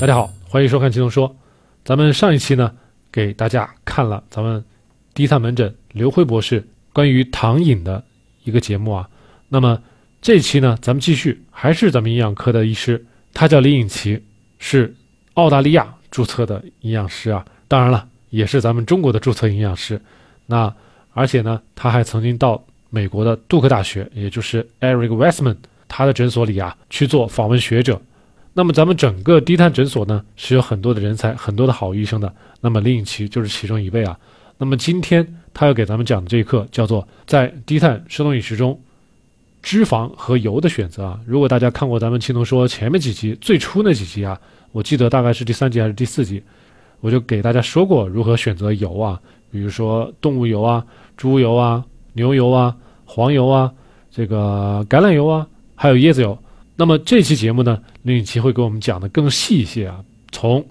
大家好，欢迎收看《轻松说》。咱们上一期呢，给大家看了咱们低碳门诊刘辉博士关于糖瘾的一个节目啊。那么这期呢，咱们继续，还是咱们营养科的医师，他叫李颖奇，是澳大利亚注册的营养师啊。当然了，也是咱们中国的注册营养师。那而且呢，他还曾经到美国的杜克大学，也就是 Eric Westman 他的诊所里啊去做访问学者。那么咱们整个低碳诊所呢是有很多的人才，很多的好医生的。那么李颖奇就是其中一位啊。那么今天他要给咱们讲的这一课叫做在低碳生酮饮食中，脂肪和油的选择啊。如果大家看过咱们青铜说前面几集最初那几集啊，我记得大概是第三集还是第四集，我就给大家说过如何选择油啊，比如说动物油啊、猪油啊、牛油啊、黄油啊、这个橄榄油啊，还有椰子油。那么这期节目呢，林颖琪会给我们讲的更细一些啊，从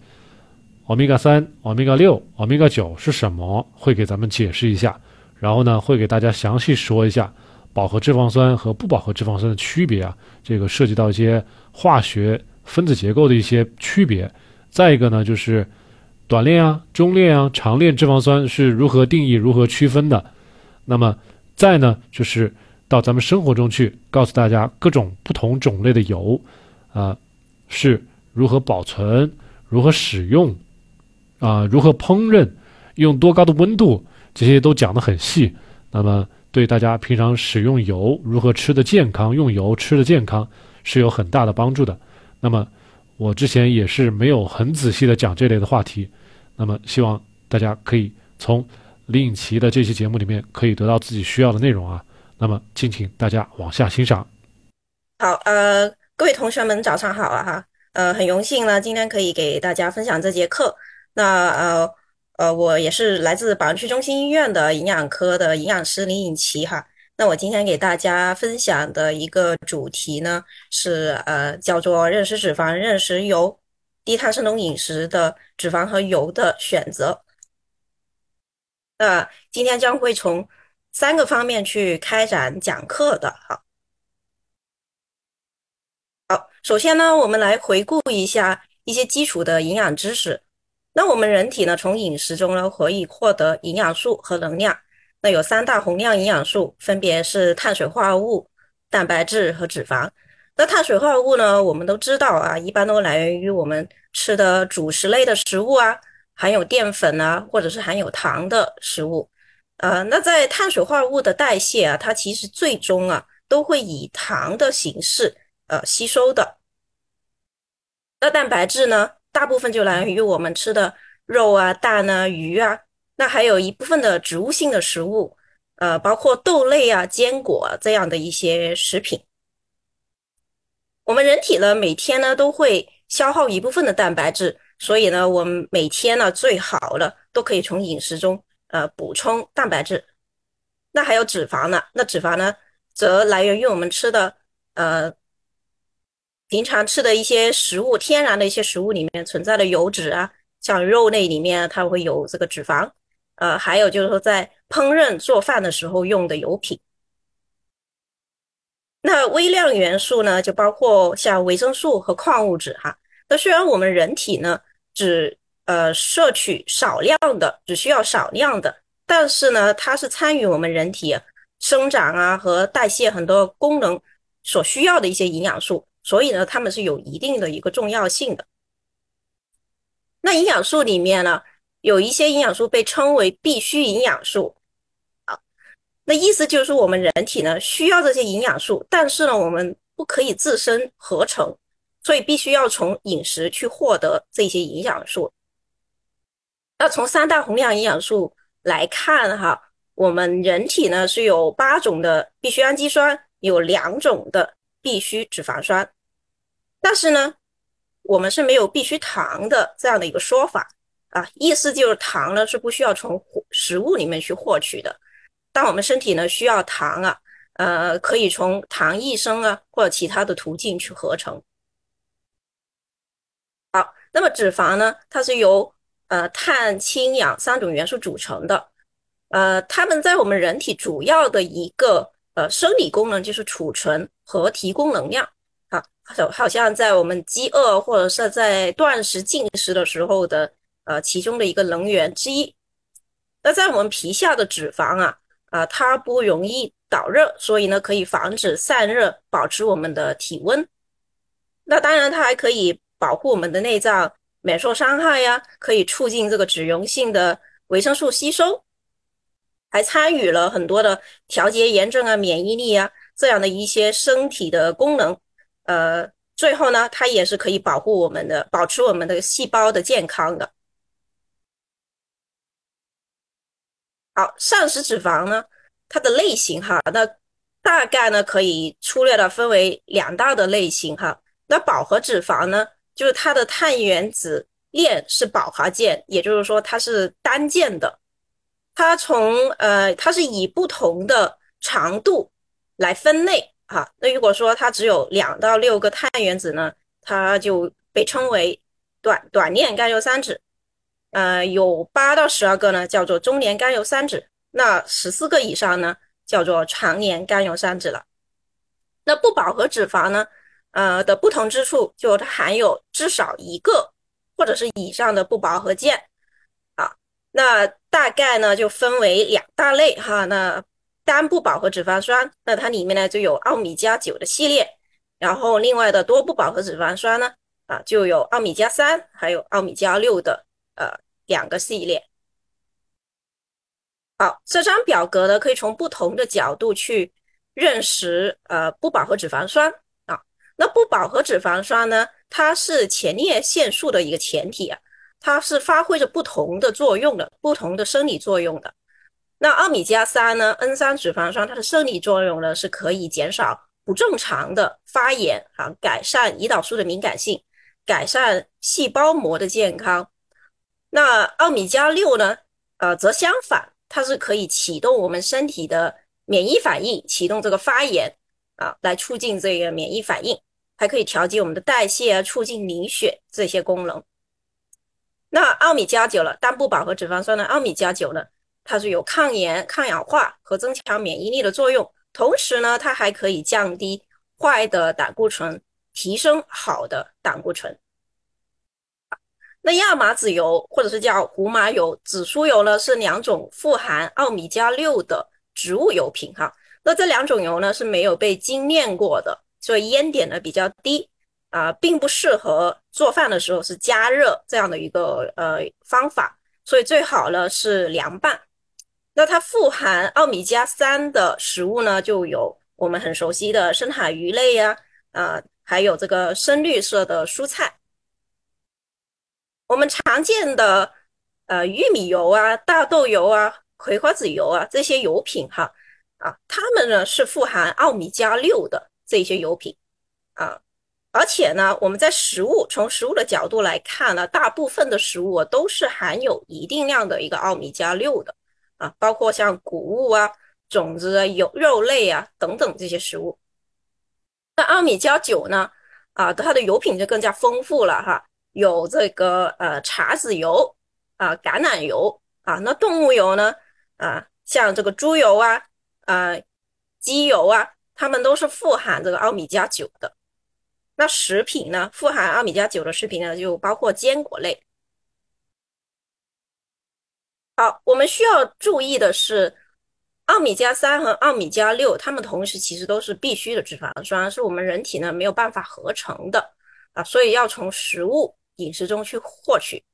欧米伽三、欧米伽六、欧米伽九是什么，会给咱们解释一下。然后呢，会给大家详细说一下饱和脂肪酸和不饱和脂肪酸的区别啊，这个涉及到一些化学分子结构的一些区别。再一个呢，就是短链啊、中链啊、长链脂肪酸是如何定义、如何区分的。那么再呢，就是。到咱们生活中去，告诉大家各种不同种类的油，啊，是如何保存、如何使用，啊，如何烹饪，用多高的温度，这些都讲得很细。那么对大家平常使用油、如何吃的健康、用油吃的健康是有很大的帮助的。那么我之前也是没有很仔细的讲这类的话题，那么希望大家可以从李颖奇的这期节目里面可以得到自己需要的内容啊。那么，敬请大家往下欣赏。好，呃，各位同学们，早上好啊，哈，呃，很荣幸呢，今天可以给大家分享这节课。那呃呃，我也是来自宝安区中心医院的营养科的营养师林颖琪哈。那我今天给大家分享的一个主题呢，是呃，叫做认识脂肪、认识油、低碳生酮饮食的脂肪和油的选择。那今天将会从。三个方面去开展讲课的，好，好，首先呢，我们来回顾一下一些基础的营养知识。那我们人体呢，从饮食中呢，可以获得营养素和能量。那有三大宏量营养素，分别是碳水化合物、蛋白质和脂肪。那碳水化合物呢，我们都知道啊，一般都来源于我们吃的主食类的食物啊，含有淀粉啊，或者是含有糖的食物。呃，那在碳水化合物的代谢啊，它其实最终啊都会以糖的形式呃吸收的。那蛋白质呢，大部分就来源于我们吃的肉啊、蛋啊、鱼啊，那还有一部分的植物性的食物，呃，包括豆类啊、坚果这样的一些食品。我们人体呢，每天呢都会消耗一部分的蛋白质，所以呢，我们每天呢最好了都可以从饮食中。呃，补充蛋白质，那还有脂肪呢？那脂肪呢，则来源于我们吃的呃，平常吃的一些食物，天然的一些食物里面存在的油脂啊，像肉类里面它会有这个脂肪，呃，还有就是说在烹饪做饭的时候用的油品。那微量元素呢，就包括像维生素和矿物质哈。那虽然我们人体呢，只呃，摄取少量的，只需要少量的，但是呢，它是参与我们人体生长啊和代谢很多功能所需要的一些营养素，所以呢，它们是有一定的一个重要性的。那营养素里面呢，有一些营养素被称为必需营养素，啊，那意思就是我们人体呢需要这些营养素，但是呢，我们不可以自身合成，所以必须要从饮食去获得这些营养素。那从三大宏量营养素来看，哈，我们人体呢是有八种的必需氨基酸，有两种的必需脂肪酸，但是呢，我们是没有必需糖的这样的一个说法啊，意思就是糖呢是不需要从食物里面去获取的，但我们身体呢需要糖啊，呃，可以从糖益生啊或者其他的途径去合成。好，那么脂肪呢，它是由呃，碳、氢、氧三种元素组成的，呃，它们在我们人体主要的一个呃生理功能就是储存和提供能量啊，好好像在我们饥饿或者是在断食进食的时候的呃其中的一个能源之一。那在我们皮下的脂肪啊，啊，它不容易导热，所以呢可以防止散热，保持我们的体温。那当然，它还可以保护我们的内脏免受伤害呀，可以促进这个脂溶性的维生素吸收，还参与了很多的调节炎症啊、免疫力啊这样的一些身体的功能。呃，最后呢，它也是可以保护我们的，保持我们的细胞的健康的。好，膳食脂肪呢，它的类型哈，那大概呢可以粗略的分为两大的类型哈。那饱和脂肪呢，就是它的碳原子链是饱和键，也就是说它是单键的。它从呃，它是以不同的长度来分类哈。那如果说它只有两到六个碳原子呢，它就被称为短短链甘油三酯。呃，有八到十二个呢，叫做中年甘油三酯；那十四个以上呢，叫做长年甘油三酯了。那不饱和脂肪呢，呃的不同之处，就它含有至少一个或者是以上的不饱和键啊。那大概呢，就分为两大类哈。那单不饱和脂肪酸，那它里面呢就有奥米加九的系列，然后另外的多不饱和脂肪酸呢，啊就有奥米加三，还有奥米加六的。呃，两个系列。好，这张表格呢，可以从不同的角度去认识呃不饱和脂肪酸。那不饱和脂肪酸呢，它是前列腺素的一个前体啊，它是发挥着不同的作用的，不同的生理作用的。那奥米加三呢，N 三脂肪酸，它的生理作用呢，是可以减少不正常的发炎啊，改善胰岛素的敏感性，改善细胞膜的健康。那奥米加六呢？呃，则相反，它是可以启动我们身体的免疫反应，启动这个发炎啊，来促进这个免疫反应，还可以调节我们的代谢啊，促进凝血这些功能。那奥米加九了，单不饱和脂肪酸的奥米加九呢，它是有抗炎、抗氧化和增强免疫力的作用，同时呢，它还可以降低坏的胆固醇，提升好的胆固醇。那亚麻籽油或者是叫胡麻油、紫苏油呢，是两种富含奥米加六的植物油品哈。那这两种油呢是没有被精炼过的，所以烟点呢比较低啊，并不适合做饭的时候是加热这样的一个呃方法，所以最好呢是凉拌。那它富含奥米加三的食物呢，就有我们很熟悉的深海鱼类呀，啊，还有这个深绿色的蔬菜。我们常见的呃玉米油啊、大豆油啊、葵花籽油啊这些油品哈啊，它们呢是富含奥米加六的这些油品啊，而且呢，我们在食物从食物的角度来看呢，大部分的食物都是含有一定量的一个奥米加六的啊，包括像谷物啊、种子啊、油肉类啊等等这些食物。那奥米加九呢啊，它的油品就更加丰富了哈。有这个呃茶籽油啊，橄榄油啊，那动物油呢啊，像这个猪油啊啊，鸡油啊，它们都是富含这个奥米加九的。那食品呢，富含奥米加九的食品呢，就包括坚果类。好，我们需要注意的是，奥米加三和奥米加六，它们同时其实都是必需的脂肪酸，是我们人体呢没有办法合成的啊，所以要从食物。饮食中去获取，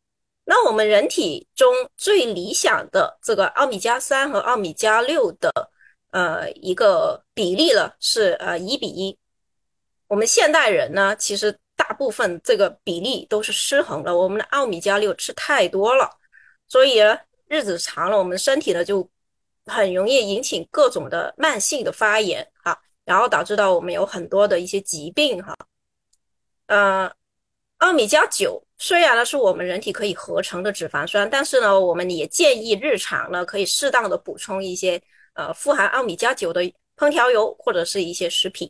那我们人体中最理想的这个奥米加三和奥米加六的呃一个比例呢是呃一比一。我们现代人呢，其实大部分这个比例都是失衡了，我们的奥米加六吃太多了，所以呢日子长了，我们身体呢就很容易引起各种的慢性的发炎哈，然后导致到我们有很多的一些疾病哈，呃。奥米加九虽然呢是我们人体可以合成的脂肪酸，但是呢，我们也建议日常呢可以适当的补充一些呃富含奥米加九的烹调油或者是一些食品，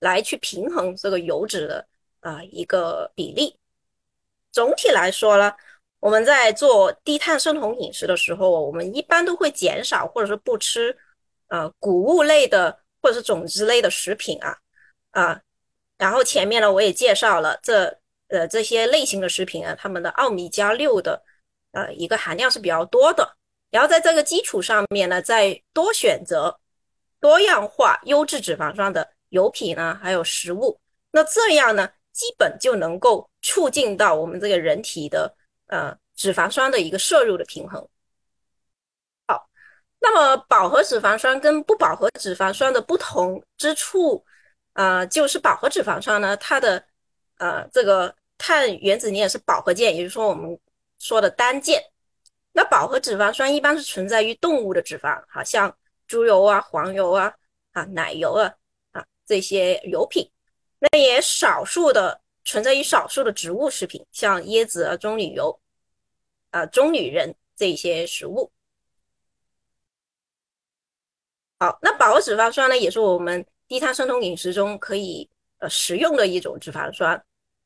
来去平衡这个油脂的啊一个比例。总体来说呢，我们在做低碳生酮饮食的时候，我们一般都会减少或者是不吃呃谷物类的或者是种子类的食品啊啊。然后前面呢我也介绍了这呃这些类型的食品啊，它们的奥米加六的呃一个含量是比较多的。然后在这个基础上面呢，再多选择多样化优质脂肪酸的油品呢，还有食物，那这样呢，基本就能够促进到我们这个人体的呃脂肪酸的一个摄入的平衡。好，那么饱和脂肪酸跟不饱和脂肪酸的不同之处，啊，就是饱和脂肪酸呢，它的呃这个碳原子链是饱和键，也就是说我们说的单键。那饱和脂肪酸一般是存在于动物的脂肪，好像猪油啊、黄油啊、啊奶油啊啊这些油品，那也少数的存在于少数的植物食品，像椰子啊、棕榈油啊、棕榈仁这些食物。好，那饱和脂肪酸呢，也是我们低碳生酮饮食中可以呃食用的一种脂肪酸。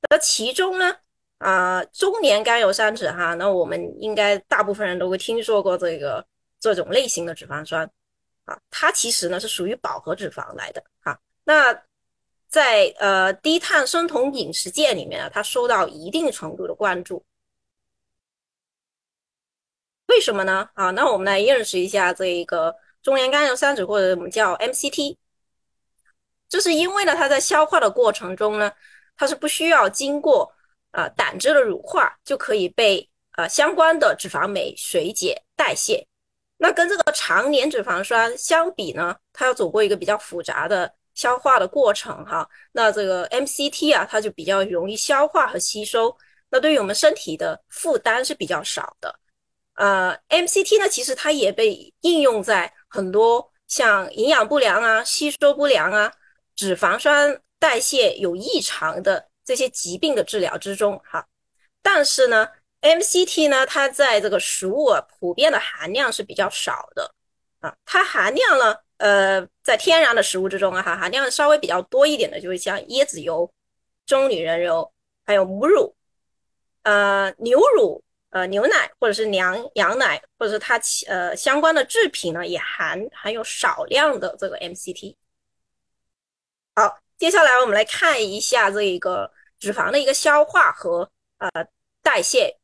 那其中呢？啊，中年甘油三酯哈，那我们应该大部分人都会听说过这个这种类型的脂肪酸啊，它其实呢是属于饱和脂肪来的哈。那在呃低碳生酮饮食界里面啊，它受到一定程度的关注。为什么呢？啊，那我们来认识一下这个中年甘油三酯或者我们叫 MCT，就是因为呢它在消化的过程中呢，它是不需要经过。啊，胆汁的乳化就可以被呃相关的脂肪酶水解代谢。那跟这个常年脂肪酸相比呢，它要走过一个比较复杂的消化的过程哈。那这个 MCT 啊，它就比较容易消化和吸收，那对于我们身体的负担是比较少的。呃，MCT 呢，其实它也被应用在很多像营养不良啊、吸收不良啊、脂肪酸代谢有异常的。这些疾病的治疗之中，哈，但是呢，MCT 呢，它在这个食物啊普遍的含量是比较少的，啊，它含量呢，呃，在天然的食物之中啊，哈，含量稍微比较多一点的，就是像椰子油、棕榈仁油，还有母乳，呃，牛乳，呃，牛奶或者是羊羊奶，或者是它呃相关的制品呢，也含含有少量的这个 MCT。好。接下来我们来看一下这一个脂肪的一个消化和呃代谢。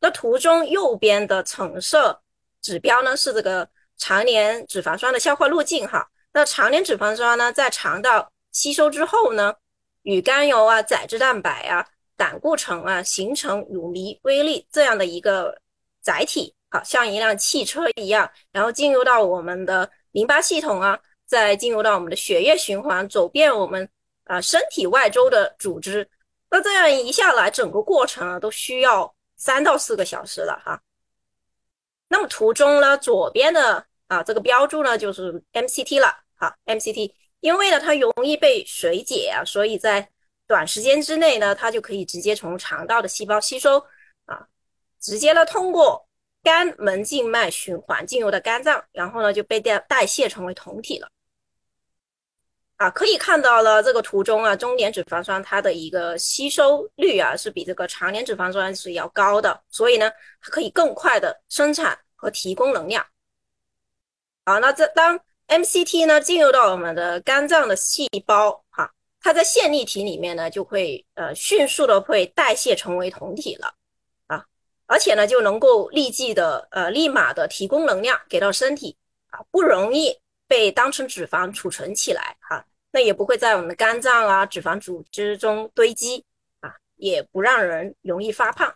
那图中右边的橙色指标呢是这个常年脂肪酸的消化路径哈。那常年脂肪酸呢在肠道吸收之后呢，与甘油啊、载脂蛋白啊、胆固醇啊形成乳糜微粒这样的一个载体，好像一辆汽车一样，然后进入到我们的淋巴系统啊。再进入到我们的血液循环，走遍我们啊身体外周的组织，那这样一下来，整个过程啊都需要三到四个小时了哈。那么图中呢，左边的啊这个标注呢就是 MCT 了啊，MCT，因为呢它容易被水解啊，所以在短时间之内呢，它就可以直接从肠道的细胞吸收啊，直接呢通过。肝门静脉循环进入的肝脏，然后呢就被代代谢成为酮体了。啊，可以看到了这个图中啊，中年脂肪酸它的一个吸收率啊是比这个长年脂肪酸是要高的，所以呢它可以更快的生产和提供能量。好，那这当 MCT 呢进入到我们的肝脏的细胞哈，它在线粒体里面呢就会呃迅速的会代谢成为酮体了啊。而且呢，就能够立即的呃，立马的提供能量给到身体啊，不容易被当成脂肪储存起来哈，那也不会在我们的肝脏啊、脂肪组织中堆积啊，也不让人容易发胖。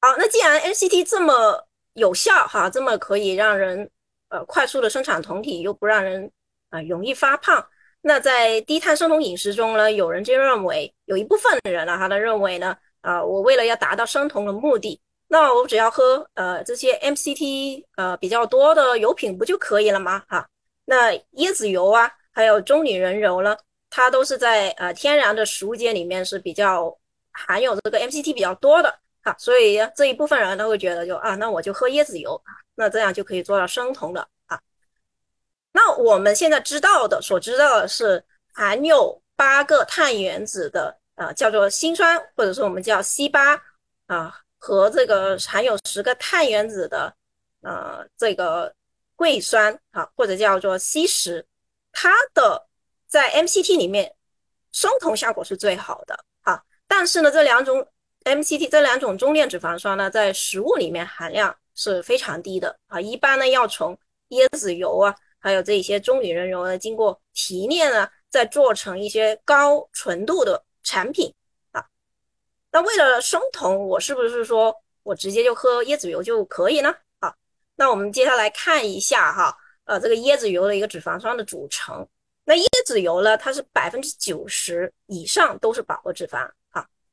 好，那既然 NCT 这么有效哈，这么可以让人呃快速的生产酮体，又不让人啊容易发胖，那在低碳生酮饮食中呢，有人就认为有一部分人呢，他的认为呢。啊，我为了要达到生酮的目的，那我只要喝呃这些 MCT 呃比较多的油品不就可以了吗？哈，那椰子油啊，还有棕榈仁油呢，它都是在呃天然的食物界里面是比较含有这个 MCT 比较多的，哈，所以这一部分人都会觉得就啊，那我就喝椰子油，那这样就可以做到生酮的啊。那我们现在知道的，所知道的是含有八个碳原子的。啊，叫做辛酸，或者说我们叫 C 八啊，和这个含有十个碳原子的呃这个桂酸啊，或者叫做 C 十，它的在 MCT 里面，生酮效果是最好的啊。但是呢，这两种 MCT 这两种中链脂肪酸呢，在食物里面含量是非常低的啊。一般呢，要从椰子油啊，还有这些棕榈仁油呢，经过提炼啊，再做成一些高纯度的产品。那为了生酮，我是不是说我直接就喝椰子油就可以呢？好，那我们接下来看一下哈，呃，这个椰子油的一个脂肪酸的组成。那椰子油呢，它是百分之九十以上都是饱和脂肪。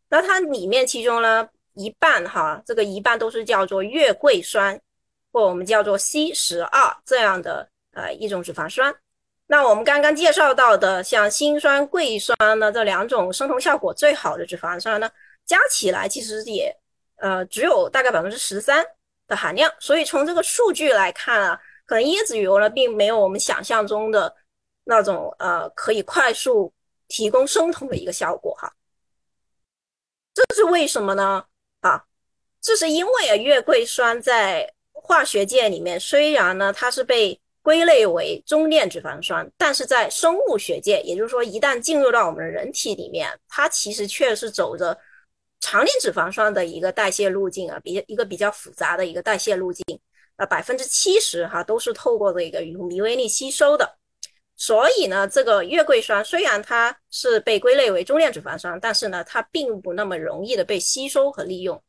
那它里面其中呢一半哈，这个一半都是叫做月桂酸，或我们叫做 C 十二这样的呃一种脂肪酸。那我们刚刚介绍到的像辛酸、桂酸呢这两种生酮效果最好的脂肪酸呢，加起来其实也呃只有大概百分之十三的含量。所以从这个数据来看啊，可能椰子油呢并没有我们想象中的那种呃可以快速提供生酮的一个效果哈。这是为什么呢？啊，这是因为啊，月桂酸在化学界里面虽然呢它是被归类为中链脂肪酸，但是在生物学界，也就是说一旦进入到我们人体里面，它其实却是走着长链脂肪酸的一个代谢路径啊，比较一个比较复杂的一个代谢路径啊，百分之七十哈都是透过这个乳糜微粒吸收的。所以呢，这个月桂酸虽然它是被归类为中链脂肪酸，但是呢，它并不那么容易的被吸收和利用。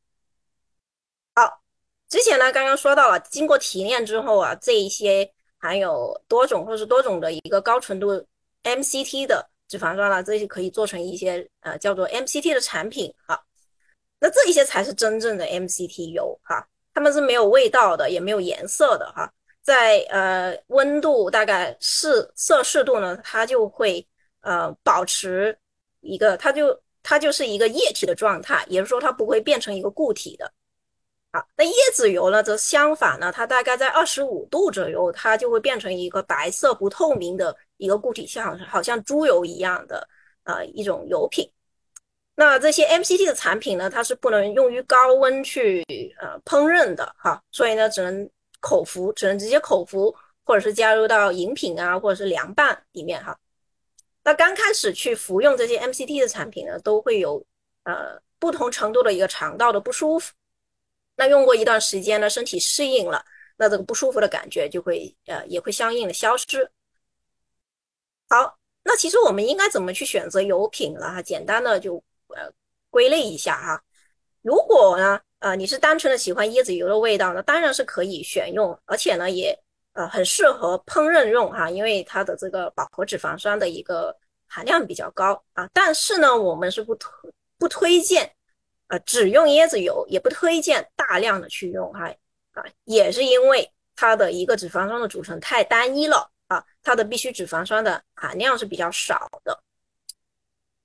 好，之前呢刚刚说到了，经过提炼之后啊，这一些含有多种或是多种的一个高纯度 MCT 的脂肪酸呢，这些可以做成一些呃叫做 MCT 的产品啊。那这一些才是真正的 MCT 油哈，它们是没有味道的，也没有颜色的哈。在呃温度大概四摄氏度呢，它就会呃保持一个，它就它就是一个液体的状态，也就是说它不会变成一个固体的。好，那椰子油呢则相反呢，它大概在二十五度左右，它就会变成一个白色不透明的一个固体，像好像猪油一样的呃一种油品。那这些 MCT 的产品呢，它是不能用于高温去呃烹饪的哈，所以呢只能。口服只能直接口服，或者是加入到饮品啊，或者是凉拌里面哈。那刚开始去服用这些 MCT 的产品呢，都会有呃不同程度的一个肠道的不舒服。那用过一段时间呢，身体适应了，那这个不舒服的感觉就会呃也会相应的消失。好，那其实我们应该怎么去选择油品了哈？简单的就呃归类一下哈。如果呢？呃，你是单纯的喜欢椰子油的味道呢，当然是可以选用，而且呢也呃很适合烹饪用哈，因为它的这个饱和脂肪酸的一个含量比较高啊。但是呢，我们是不推不推荐呃只用椰子油，也不推荐大量的去用哈啊，也是因为它的一个脂肪酸的组成太单一了啊，它的必需脂肪酸的含量是比较少的，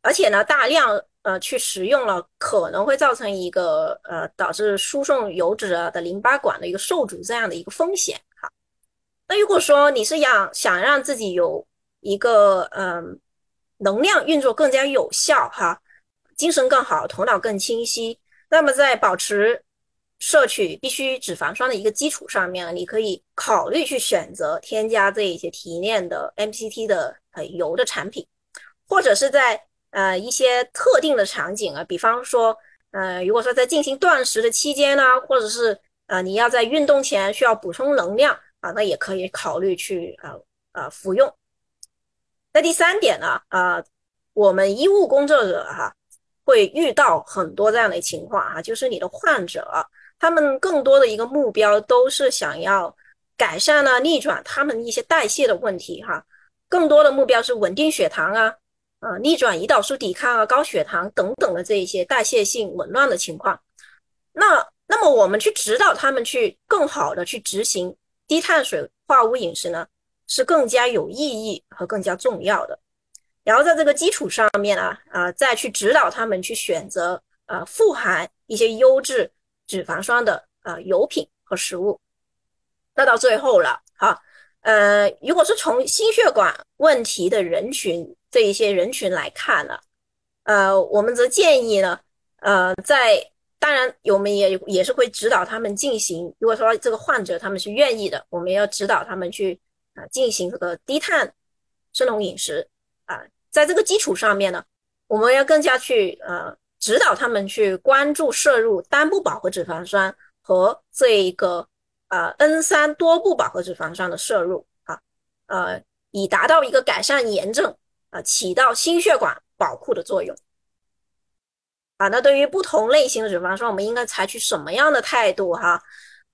而且呢大量。呃，去食用了可能会造成一个呃导致输送油脂的淋巴管的一个受阻这样的一个风险哈。那如果说你是想想让自己有一个嗯能量运作更加有效哈，精神更好，头脑更清晰，那么在保持摄取必须脂肪酸的一个基础上面，你可以考虑去选择添加这一些提炼的 MCT 的呃油的产品，或者是在。呃，一些特定的场景啊，比方说，呃，如果说在进行断食的期间呢，或者是呃，你要在运动前需要补充能量啊，那也可以考虑去呃呃服用。那第三点呢，啊，我们医务工作者哈会遇到很多这样的情况哈，就是你的患者他们更多的一个目标都是想要改善呢逆转他们一些代谢的问题哈，更多的目标是稳定血糖啊。啊，逆转胰岛素抵抗啊，高血糖等等的这一些代谢性紊乱的情况，那那么我们去指导他们去更好的去执行低碳水化物饮食呢，是更加有意义和更加重要的。然后在这个基础上面啊啊，再去指导他们去选择呃富含一些优质脂肪酸的呃油品和食物。那到最后了，好，呃，如果是从心血管问题的人群。这一些人群来看呢，呃，我们则建议呢，呃，在当然，我们也也是会指导他们进行。如果说这个患者他们是愿意的，我们要指导他们去啊进行这个低碳生酮饮食。啊，在这个基础上面呢，我们要更加去呃指导他们去关注摄入单不饱和脂肪酸和这一个呃 N 三多不饱和脂肪酸的摄入啊，呃，以达到一个改善炎症啊，起到心血管保护的作用。啊，那对于不同类型的脂肪酸，我们应该采取什么样的态度哈？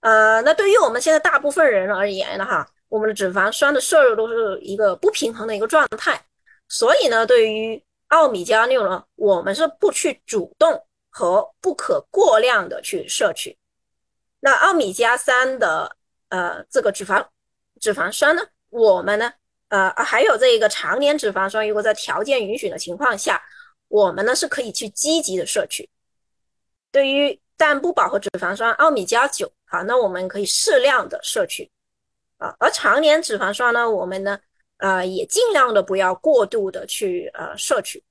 呃，那对于我们现在大部分人而言呢哈，我们的脂肪酸的摄入都是一个不平衡的一个状态，所以呢，对于奥米加六呢，我们是不去主动和不可过量的去摄取。那奥米加三的呃这个脂肪脂肪酸呢，我们呢呃还有这一个常年脂肪酸，如果在条件允许的情况下。我们呢是可以去积极的摄取，对于单不饱和脂肪酸奥米加九，好，那我们可以适量的摄取，啊，而常年脂肪酸呢，我们呢，呃，也尽量的不要过度的去呃摄取。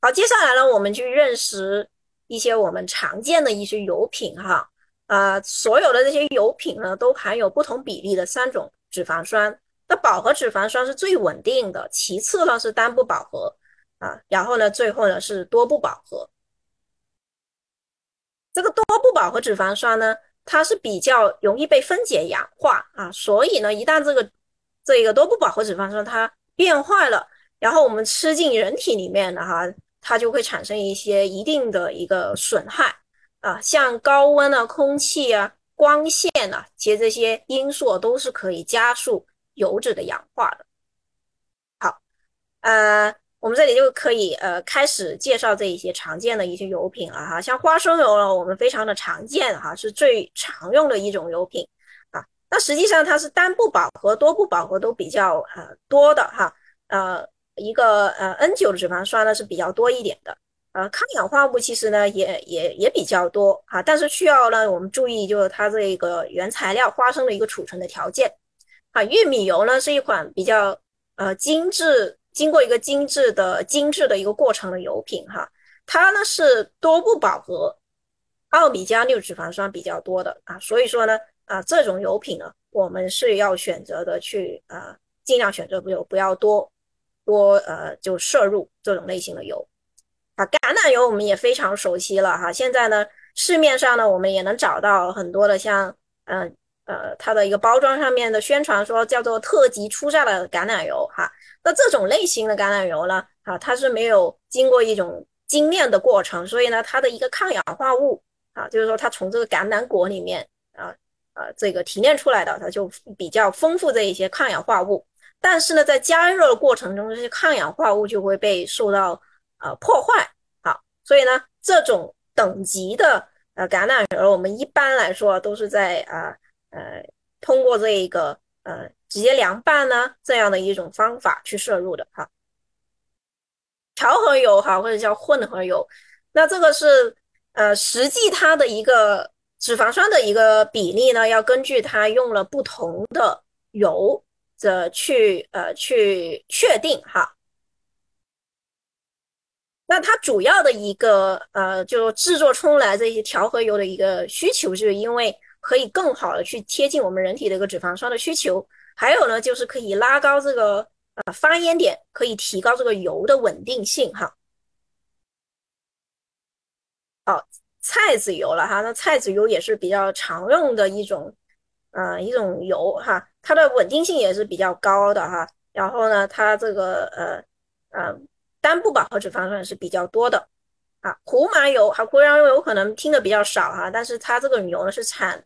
好，接下来呢，我们去认识一些我们常见的一些油品哈，啊，所有的这些油品呢，都含有不同比例的三种脂肪酸，那饱和脂肪酸是最稳定的，其次呢是单不饱和。啊，然后呢，最后呢是多不饱和。这个多不饱和脂肪酸呢，它是比较容易被分解氧化啊，所以呢，一旦这个这个多不饱和脂肪酸它变坏了，然后我们吃进人体里面的哈，它就会产生一些一定的一个损害啊，像高温啊、空气啊、光线啊，其实这些因素都是可以加速油脂的氧化的。好，呃。我们这里就可以呃开始介绍这一些常见的一些油品了哈，像花生油呢，我们非常的常见哈，是最常用的一种油品啊。那实际上它是单不饱和、多不饱和都比较呃多的哈，呃一个呃 N 九的脂肪酸呢是比较多一点的，呃抗氧化物其实呢也也也比较多哈，但是需要呢我们注意就是它这个原材料花生的一个储存的条件啊。玉米油呢是一款比较呃精致。经过一个精致的精致的一个过程的油品哈，它呢是多不饱和奥米加六脂肪酸比较多的啊，所以说呢啊这种油品呢我们是要选择的去啊尽量选择不不要多多呃就摄入这种类型的油啊橄榄油我们也非常熟悉了哈，现在呢市面上呢我们也能找到很多的像嗯呃它的一个包装上面的宣传说叫做特级初榨的橄榄油哈。那这种类型的橄榄油呢，啊，它是没有经过一种精炼的过程，所以呢，它的一个抗氧化物啊，就是说它从这个橄榄果里面啊，呃，这个提炼出来的，它就比较丰富这一些抗氧化物。但是呢，在加热的过程中，这些抗氧化物就会被受到呃破坏，好，所以呢，这种等级的呃橄榄油，我们一般来说都是在啊呃通过这一个呃。直接凉拌呢，这样的一种方法去摄入的哈。调和油哈，或者叫混合油，那这个是呃，实际它的一个脂肪酸的一个比例呢，要根据它用了不同的油的去呃去确定哈。那它主要的一个呃，就制作出来这些调和油的一个需求，就是因为可以更好的去贴近我们人体的一个脂肪酸的需求。还有呢，就是可以拉高这个呃发烟点，可以提高这个油的稳定性哈。好，菜籽油了哈，那菜籽油也是比较常用的一种呃一种油哈，它的稳定性也是比较高的哈。然后呢，它这个呃呃单不饱和脂肪酸是比较多的啊。胡麻油哈，胡麻油可能听的比较少哈，但是它这个油呢是产。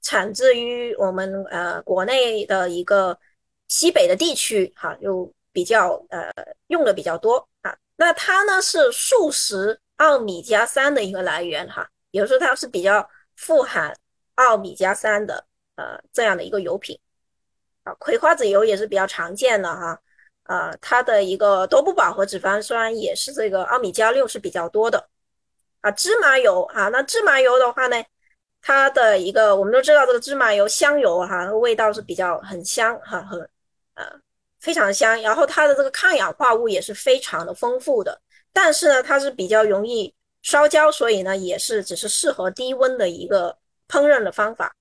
产自于我们呃国内的一个西北的地区哈，就比较呃用的比较多啊。那它呢是素食奥米加三的一个来源哈，也就是说它是比较富含奥米加三的呃这样的一个油品葵花籽油也是比较常见的哈，啊，它的一个多不饱和脂肪酸也是这个奥米加六是比较多的啊。芝麻油哈，那芝麻油的话呢？它的一个，我们都知道这个芝麻油香油哈，味道是比较很香哈，很呃非常香。然后它的这个抗氧化物也是非常的丰富的，但是呢，它是比较容易烧焦，所以呢，也是只是适合低温的一个烹饪的方法。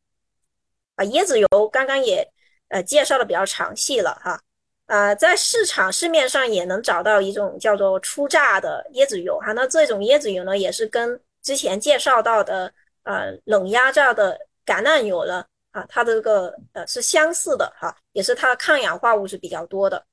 啊，椰子油刚刚也呃介绍的比较详细了哈，啊，在市场市面上也能找到一种叫做初榨的椰子油哈。那这种椰子油呢，也是跟之前介绍到的呃冷压榨的橄榄油呢啊，它的这个呃是相似的哈，也是它的抗氧化物是比较多的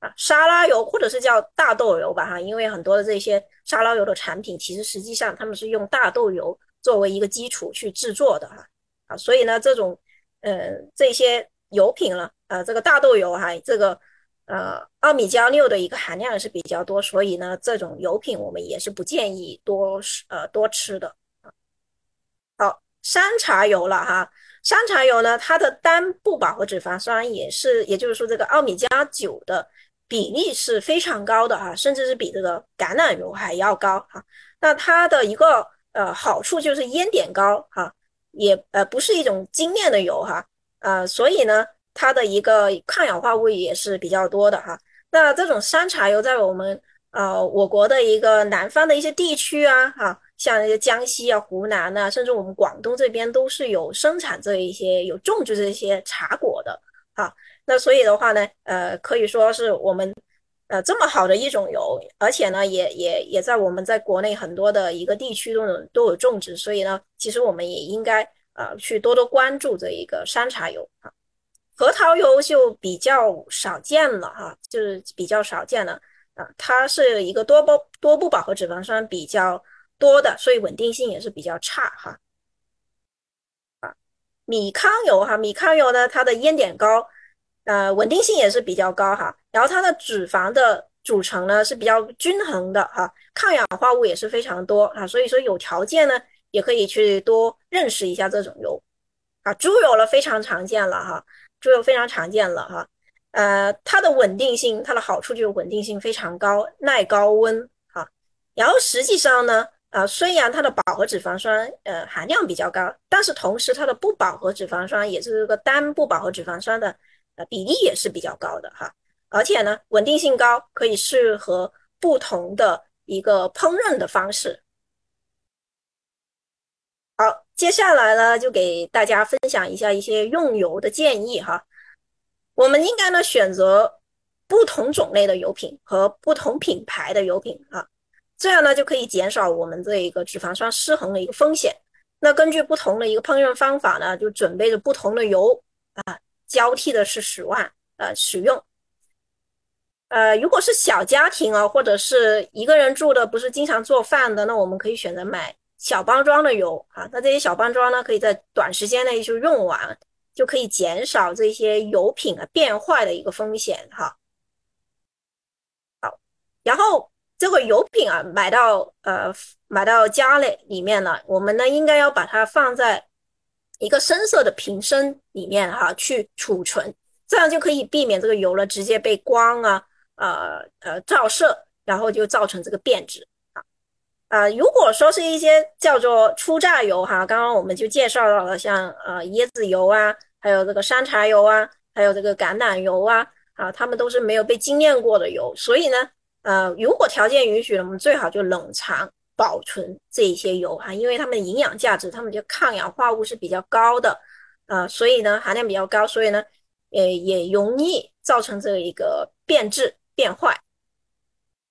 啊。沙拉油或者是叫大豆油吧哈，因为很多的这些沙拉油的产品，其实实际上他们是用大豆油作为一个基础去制作的哈啊，所以呢，这种呃这些油品了。呃，这个大豆油哈，这个呃奥米加六的一个含量是比较多，所以呢，这种油品我们也是不建议多呃多吃的。好，山茶油了哈，山茶油呢，它的单不饱和脂肪酸也是，也就是说这个奥米加九的比例是非常高的哈，甚至是比这个橄榄油还要高哈。那它的一个呃好处就是烟点高哈，也呃不是一种精炼的油哈，呃，所以呢。它的一个抗氧化物也是比较多的哈。那这种山茶油在我们呃我国的一个南方的一些地区啊，哈，像那些江西啊、湖南呐，甚至我们广东这边都是有生产这一些有种植这些茶果的哈。那所以的话呢，呃，可以说是我们呃这么好的一种油，而且呢，也也也在我们在国内很多的一个地区都有都有种植，所以呢，其实我们也应该呃去多多关注这一个山茶油啊。核桃油就比较少见了哈，就是比较少见了啊。它是一个多不多不饱和脂肪酸比较多的，所以稳定性也是比较差哈。啊，米糠油哈，米糠油呢，它的烟点高，呃，稳定性也是比较高哈。然后它的脂肪的组成呢是比较均衡的哈，抗氧化物也是非常多啊。所以说有条件呢，也可以去多认识一下这种油啊。猪油了非常常见了哈。猪油非常常见了哈，呃，它的稳定性，它的好处就是稳定性非常高，耐高温哈。然后实际上呢，啊，虽然它的饱和脂肪酸呃含量比较高，但是同时它的不饱和脂肪酸，也是这个单不饱和脂肪酸的呃比例也是比较高的哈。而且呢，稳定性高，可以适合不同的一个烹饪的方式。好，接下来呢，就给大家分享一下一些用油的建议哈。我们应该呢选择不同种类的油品和不同品牌的油品啊，这样呢就可以减少我们这一个脂肪酸失衡的一个风险。那根据不同的一个烹饪方法呢，就准备着不同的油啊，交替的是使用啊使用。呃，如果是小家庭啊，或者是一个人住的，不是经常做饭的，那我们可以选择买。小包装的油啊，那这些小包装呢，可以在短时间内就用完，就可以减少这些油品啊变坏的一个风险哈。好，然后这个油品啊买到呃买到家里里面呢，我们呢应该要把它放在一个深色的瓶身里面哈去储存，这样就可以避免这个油呢直接被光啊呃呃照射，然后就造成这个变质。啊，如果说是一些叫做初榨油哈，刚刚我们就介绍到了，像呃椰子油啊，还有这个山茶油啊，还有这个橄榄油啊，啊，它们都是没有被精炼过的油，所以呢，呃，如果条件允许，我们最好就冷藏保存这一些油哈，因为它们的营养价值，它们的抗氧化物是比较高的，啊，所以呢含量比较高，所以呢，呃，也容易造成这一个变质变坏。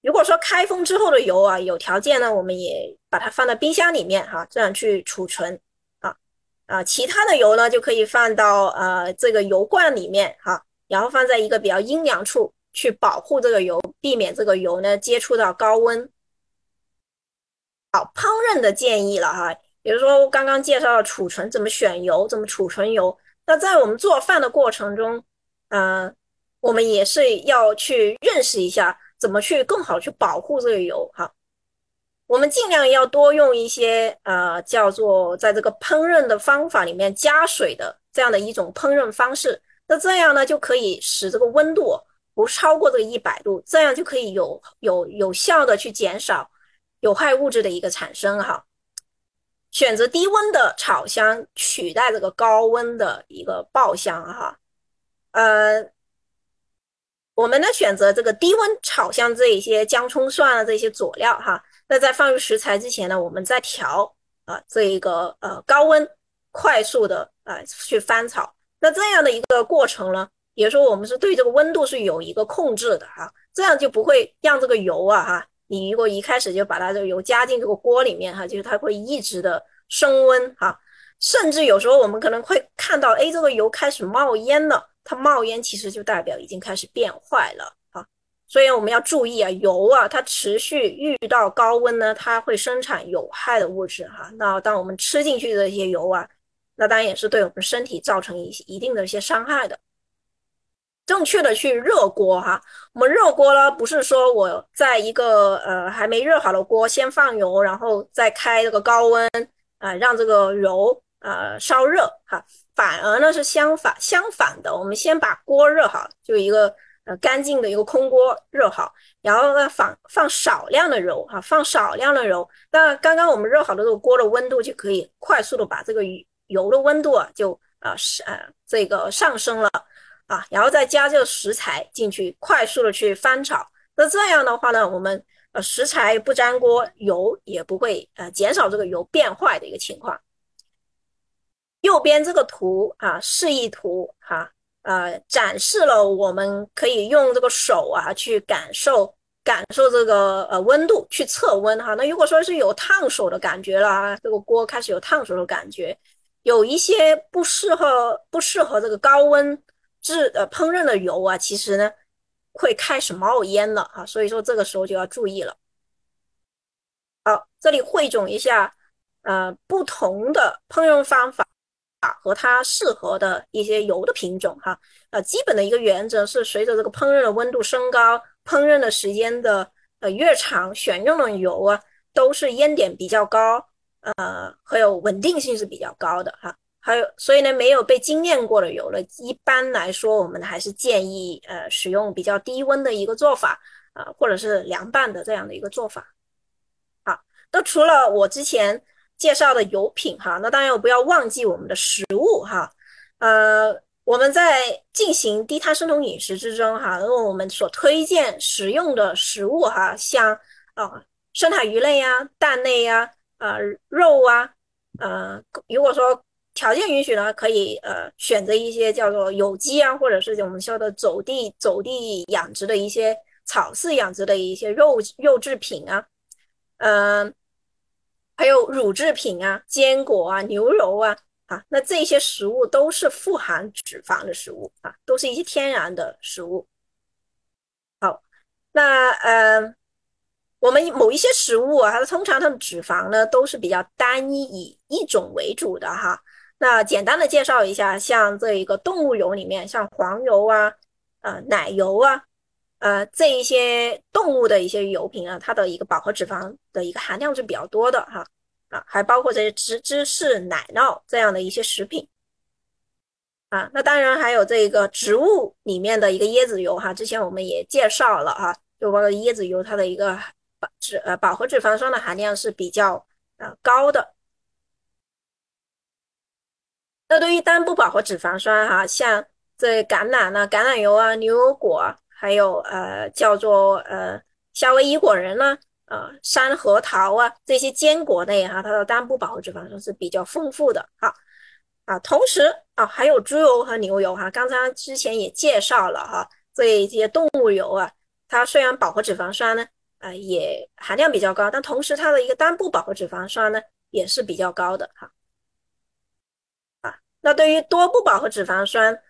如果说开封之后的油啊，有条件呢，我们也把它放到冰箱里面哈，这样去储存啊啊，其他的油呢就可以放到呃这个油罐里面哈，然后放在一个比较阴凉处去保护这个油，避免这个油呢接触到高温。好，烹饪的建议了哈，比如说刚刚介绍了储存怎么选油，怎么储存油，那在我们做饭的过程中，嗯，我们也是要去认识一下。怎么去更好去保护这个油哈？我们尽量要多用一些呃叫做在这个烹饪的方法里面加水的这样的一种烹饪方式。那这样呢就可以使这个温度不超过这个一百度，这样就可以有有有效的去减少有害物质的一个产生哈。选择低温的炒香取代这个高温的一个爆香哈，呃。我们呢选择这个低温炒香这一些姜葱蒜啊这些佐料哈，那在放入食材之前呢，我们再调啊这一个呃高温快速的啊去翻炒，那这样的一个过程呢，也就是说我们是对这个温度是有一个控制的哈，这样就不会让这个油啊哈，你如果一开始就把它这个油加进这个锅里面哈，就是它会一直的升温哈，甚至有时候我们可能会看到，哎，这个油开始冒烟了，它冒烟其实就代表已经开始变坏了啊，所以我们要注意啊，油啊它持续遇到高温呢，它会生产有害的物质哈，那当我们吃进去的这些油啊。那当然也是对我们身体造成一一定的一些伤害的。正确的去热锅哈，我们热锅呢，不是说我在一个呃还没热好的锅先放油，然后再开这个高温啊，让这个油呃烧热哈，反而呢是相反相反的，我们先把锅热好，就一个呃干净的一个空锅热好，然后呢放放少量的油哈，放少量的油，那刚刚我们热好的这个锅的温度就可以快速的把这个油的温度啊，就啊是呃这个上升了啊，然后再加这个食材进去，快速的去翻炒。那这样的话呢，我们呃食材不粘锅，油也不会呃减少这个油变坏的一个情况。右边这个图啊，示意图哈，呃展示了我们可以用这个手啊去感受感受这个呃温度，去测温哈。那如果说是有烫手的感觉了啊，这个锅开始有烫手的感觉。有一些不适合不适合这个高温制呃烹饪的油啊，其实呢会开始冒烟了啊，所以说这个时候就要注意了。好，这里汇总一下呃不同的烹饪方法和它适合的一些油的品种哈。呃，基本的一个原则是随着这个烹饪的温度升高，烹饪的时间的呃越长，选用的油啊都是烟点比较高。呃，还有稳定性是比较高的哈，还有所以呢，没有被精炼过的油呢，一般来说，我们还是建议呃使用比较低温的一个做法啊，或者是凉拌的这样的一个做法。好，那除了我之前介绍的油品哈，那当然不要忘记我们的食物哈。呃，我们在进行低碳生酮饮食之中哈，那我们所推荐食用的食物哈，像啊深海鱼类呀、蛋类呀。呃，肉啊，呃，如果说条件允许呢，可以呃选择一些叫做有机啊，或者是我们说的走地走地养殖的一些草饲养殖的一些肉肉制品啊，嗯，还有乳制品啊，坚果啊，牛肉啊，啊，那这些食物都是富含脂肪的食物啊，都是一些天然的食物。好，那呃。我们某一些食物啊，它通常它的脂肪呢都是比较单一，以一种为主的哈。那简单的介绍一下，像这一个动物油里面，像黄油啊、呃奶油啊、呃这一些动物的一些油品啊，它的一个饱和脂肪的一个含量是比较多的哈。啊，还包括这些芝芝士、奶酪这样的一些食品。啊，那当然还有这个植物里面的一个椰子油哈，之前我们也介绍了哈，就包括椰子油它的一个。脂呃饱和脂肪酸的含量是比较呃高的。那对于单不饱和脂肪酸哈，像这橄榄啊、橄榄油啊、牛油果，还有呃叫做呃夏威夷果仁呢，呃山核桃啊这些坚果类哈，它的单不饱和脂肪酸是比较丰富的哈啊。同时啊，还有猪油和牛油哈，刚才之前也介绍了哈，这些动物油啊，它虽然饱和脂肪酸呢。啊，也含量比较高，但同时它的一个单不饱和脂肪酸呢也是比较高的哈。啊，那对于多不饱和脂肪酸，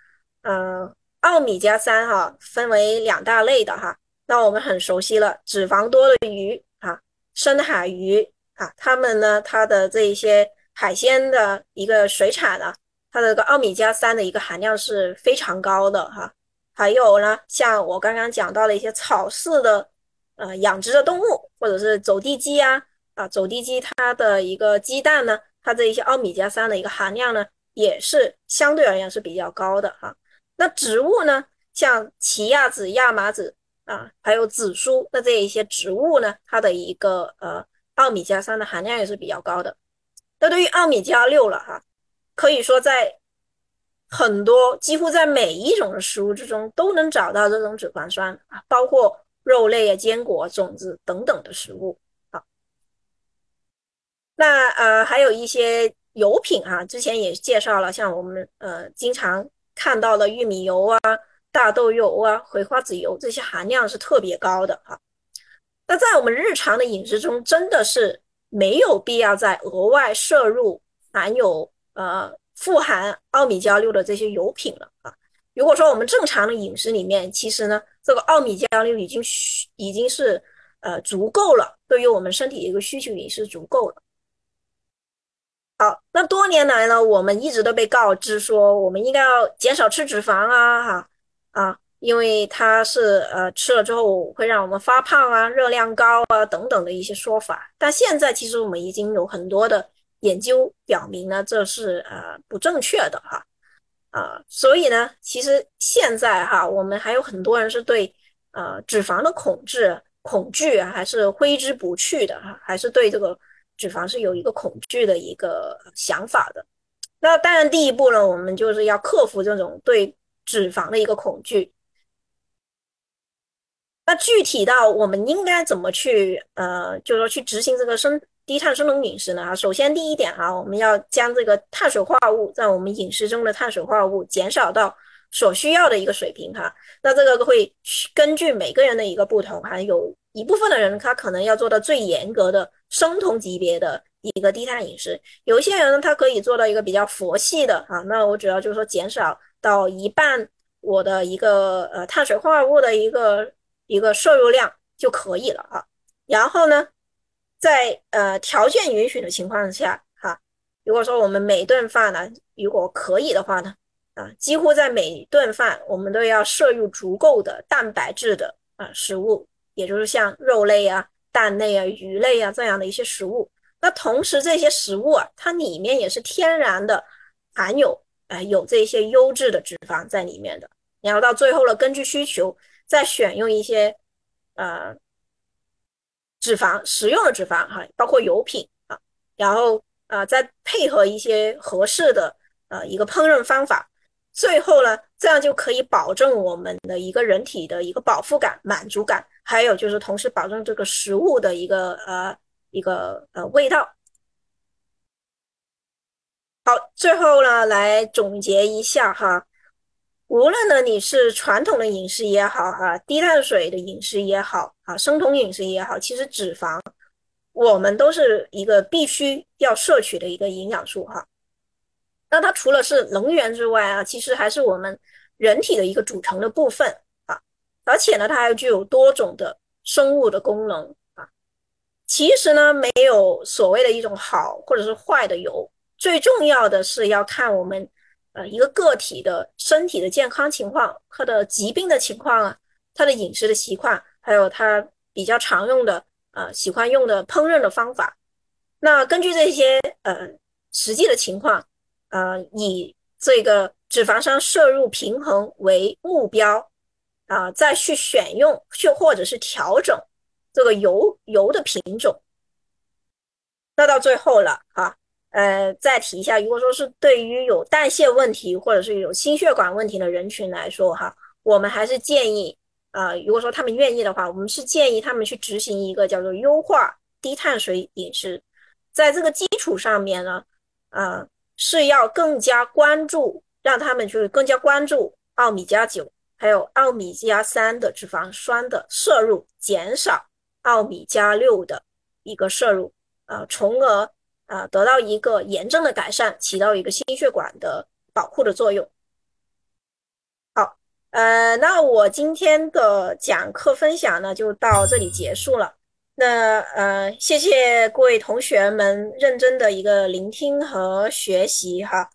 嗯，奥米加三哈分为两大类的哈。那我们很熟悉了，脂肪多的鱼啊，深海鱼啊，它们呢，它的这一些海鲜的一个水产呢，它的这个奥米加三的一个含量是非常高的哈。还有呢，像我刚刚讲到的一些草饲的。呃，养殖的动物或者是走地鸡啊，啊，走地鸡它的一个鸡蛋呢，它这一些奥米加三的一个含量呢，也是相对而言是比较高的哈。那植物呢，像奇亚籽、亚麻籽啊，还有紫苏，那这一些植物呢，它的一个呃奥米加三的含量也是比较高的。那对于奥米加六了哈，可以说在很多几乎在每一种的食物之中都能找到这种脂肪酸啊，包括。肉类啊、坚果、种子等等的食物，好。那呃，还有一些油品啊，之前也介绍了，像我们呃经常看到的玉米油啊、大豆油啊、葵花籽油这些含量是特别高的哈。那在我们日常的饮食中，真的是没有必要再额外摄入含有呃富含奥米加六的这些油品了啊。如果说我们正常的饮食里面，其实呢，这个奥米加六已经已经是呃足够了，对于我们身体一个需求也是足够了。好，那多年来呢，我们一直都被告知说，我们应该要减少吃脂肪啊，哈啊，因为它是呃吃了之后会让我们发胖啊，热量高啊等等的一些说法。但现在其实我们已经有很多的研究表明呢，这是呃不正确的哈啊，所以呢，其实现在哈，我们还有很多人是对呃脂肪的恐惧恐惧还是挥之不去的哈，还是对这个。脂肪是有一个恐惧的一个想法的，那当然第一步呢，我们就是要克服这种对脂肪的一个恐惧。那具体到我们应该怎么去呃，就是说去执行这个生低碳生酮饮食呢？哈，首先第一点哈，我们要将这个碳水化合物在我们饮食中的碳水化合物减少到所需要的一个水平哈。那这个会根据每个人的一个不同，还有一部分的人他可能要做到最严格的。生酮级别的一个低碳饮食，有一些人呢，他可以做到一个比较佛系的啊。那我主要就是说减少到一半我的一个呃碳水化合物的一个一个摄入量就可以了啊。然后呢，在呃条件允许的情况下哈，如果说我们每顿饭呢，如果可以的话呢，啊，几乎在每顿饭我们都要摄入足够的蛋白质的啊食物，也就是像肉类啊。蛋类啊、鱼类啊这样的一些食物，那同时这些食物啊，它里面也是天然的含有呃有这些优质的脂肪在里面的。然后到最后了，根据需求再选用一些呃脂肪食用的脂肪哈，包括油品啊，然后啊再配合一些合适的呃一个烹饪方法，最后呢，这样就可以保证我们的一个人体的一个饱腹感、满足感。还有就是，同时保证这个食物的一个呃一个呃味道。好，最后呢，来总结一下哈，无论呢你是传统的饮食也好哈，低碳水的饮食也好啊，生酮饮食也好，其实脂肪我们都是一个必须要摄取的一个营养素哈。那它除了是能源之外啊，其实还是我们人体的一个组成的部分啊。而且呢，它还具有多种的生物的功能啊。其实呢，没有所谓的一种好或者是坏的油，最重要的是要看我们呃一个个体的身体的健康情况、他的疾病的情况啊、他的饮食的习惯，还有他比较常用的呃喜欢用的烹饪的方法。那根据这些呃实际的情况，呃以这个脂肪酸摄入平衡为目标。啊，再去选用，去或者是调整这个油油的品种。那到最后了啊，呃，再提一下，如果说是对于有代谢问题或者是有心血管问题的人群来说哈，我们还是建议啊，如果说他们愿意的话，我们是建议他们去执行一个叫做优化低碳水饮食。在这个基础上面呢，啊，是要更加关注，让他们去更加关注奥米加九。还有奥米加三的脂肪酸的摄入，减少奥米加六的一个摄入，啊，从而啊得到一个炎症的改善，起到一个心血管的保护的作用。好，呃，那我今天的讲课分享呢就到这里结束了。那呃，谢谢各位同学们认真的一个聆听和学习哈。